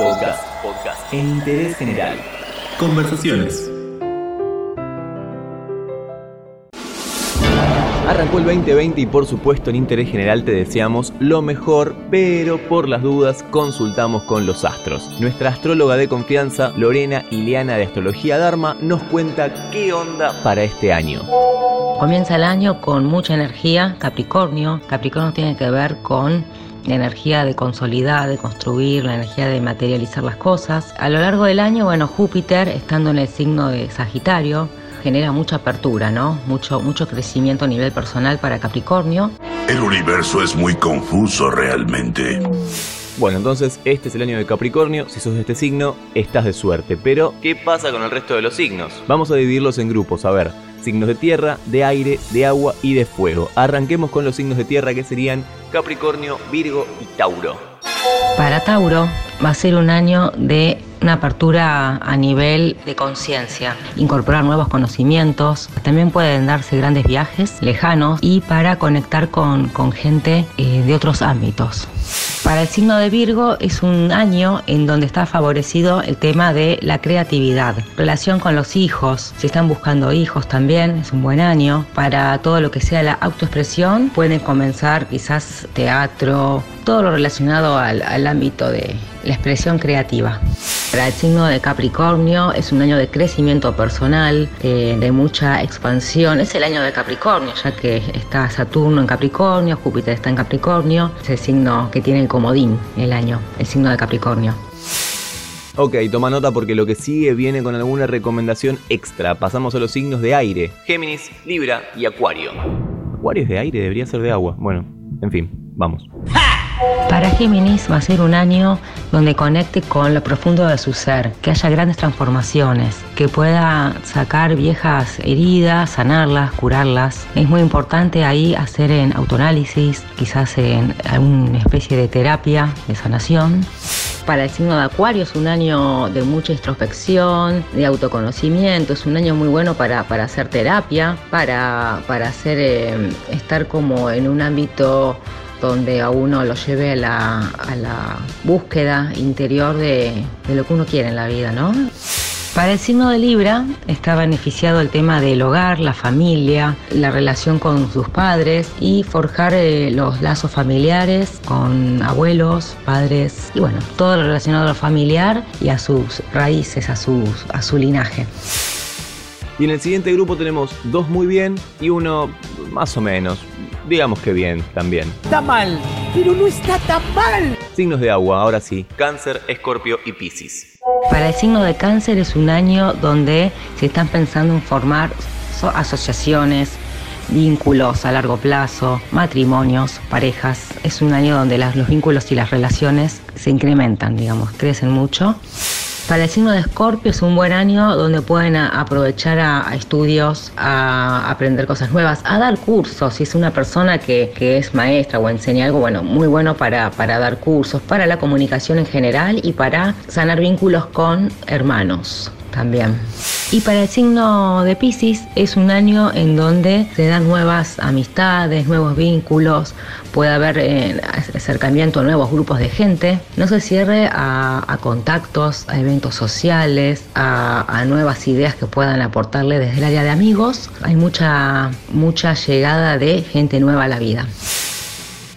Podcast. Podcast. En interés general. Conversaciones. Arrancó el 2020 y por supuesto en interés general te deseamos lo mejor, pero por las dudas consultamos con los astros. Nuestra astróloga de confianza, Lorena Ileana de Astrología Dharma, nos cuenta qué onda para este año. Comienza el año con mucha energía, Capricornio. Capricornio tiene que ver con la energía de consolidar, de construir, la energía de materializar las cosas. A lo largo del año, bueno, Júpiter, estando en el signo de Sagitario, genera mucha apertura, ¿no? Mucho, mucho crecimiento a nivel personal para Capricornio. El universo es muy confuso realmente. Bueno, entonces este es el año de Capricornio, si sos de este signo, estás de suerte. Pero, ¿qué pasa con el resto de los signos? Vamos a dividirlos en grupos, a ver, signos de tierra, de aire, de agua y de fuego. Arranquemos con los signos de tierra que serían Capricornio, Virgo y Tauro. Para Tauro va a ser un año de una apertura a nivel de conciencia, incorporar nuevos conocimientos. También pueden darse grandes viajes lejanos y para conectar con, con gente eh, de otros ámbitos. Para el signo de Virgo es un año en donde está favorecido el tema de la creatividad, relación con los hijos, si están buscando hijos también es un buen año. Para todo lo que sea la autoexpresión pueden comenzar quizás teatro, todo lo relacionado al, al ámbito de la expresión creativa. Para el signo de Capricornio es un año de crecimiento personal, eh, de mucha expansión. Es el año de Capricornio, ya que está Saturno en Capricornio, Júpiter está en Capricornio. Es el signo que tiene el comodín el año, el signo de Capricornio. Ok, toma nota porque lo que sigue viene con alguna recomendación extra. Pasamos a los signos de aire. Géminis, Libra y Acuario. Acuario es de aire, debería ser de agua. Bueno, en fin, vamos. Para Géminis va a ser un año donde conecte con lo profundo de su ser, que haya grandes transformaciones, que pueda sacar viejas heridas, sanarlas, curarlas. Es muy importante ahí hacer en autoanálisis, quizás en alguna especie de terapia de sanación. Para el signo de Acuario es un año de mucha introspección, de autoconocimiento, es un año muy bueno para, para hacer terapia, para, para hacer, eh, estar como en un ámbito donde a uno lo lleve a la, búsqueda interior de, lo que uno quiere en la vida, ¿no? Para el signo de Libra está beneficiado el tema del hogar, la familia, la relación con sus padres y forjar eh, los lazos familiares con abuelos, padres y bueno, todo lo relacionado a lo familiar y a sus raíces, a su linaje. Y en el siguiente grupo tenemos dos muy bien y uno más o menos digamos que bien también. Está mal, pero no está tan mal. Signos de agua, ahora sí. Cáncer, Escorpio y Piscis. Para el signo de cáncer es un año donde se están pensando en formar asociaciones, vínculos a largo plazo, matrimonios, parejas. Es un año donde los vínculos y las relaciones se incrementan, digamos, crecen mucho. Para el signo de Escorpio es un buen año donde pueden aprovechar a, estudios, a aprender cosas nuevas, a dar cursos. Si es una persona que, es maestra o enseña algo, bueno, muy bueno para, para dar cursos, para la comunicación en general y para sanar vínculos con hermanos también. Y para el signo de Pisces es un año en donde se dan nuevas amistades, nuevos vínculos, puede haber eh, acercamiento a nuevos grupos de gente. No se cierre a, contactos, a eventos sociales, a, a, nuevas ideas que puedan aportarle desde el área de amigos. Hay mucha, mucha llegada de gente nueva a la vida.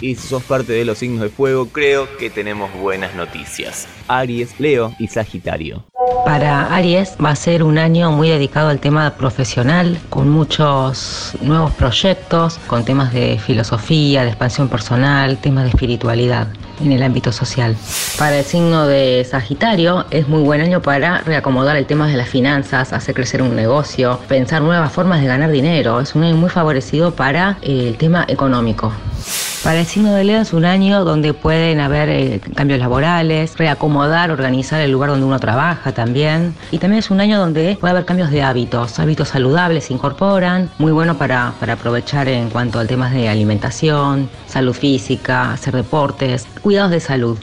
Y si sos parte de los signos de fuego, creo que tenemos buenas noticias. Aries, Leo y Sagitario. Para Aries va a ser un año muy dedicado al tema profesional, con muchos nuevos proyectos, con temas de filosofía, de expansión personal, temas de espiritualidad en el ámbito social. Para el signo de Sagitario es muy buen año para reacomodar el tema de las finanzas, hacer crecer un negocio, pensar nuevas formas de ganar dinero. Es un año muy favorecido para el tema económico. Para el signo de Leo es un año donde pueden haber eh, cambios laborales, reacomodar, organizar el lugar donde uno trabaja también. Y también es un año donde puede haber cambios de hábitos, hábitos saludables se incorporan, muy bueno para, para aprovechar en cuanto al tema de alimentación, salud física, hacer deportes, cuidados de salud.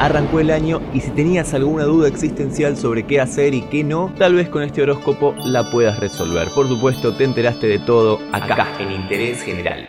Arrancó el año y si tenías alguna duda existencial sobre qué hacer y qué no, tal vez con este horóscopo la puedas resolver. Por supuesto, te enteraste de todo acá, en Interés General.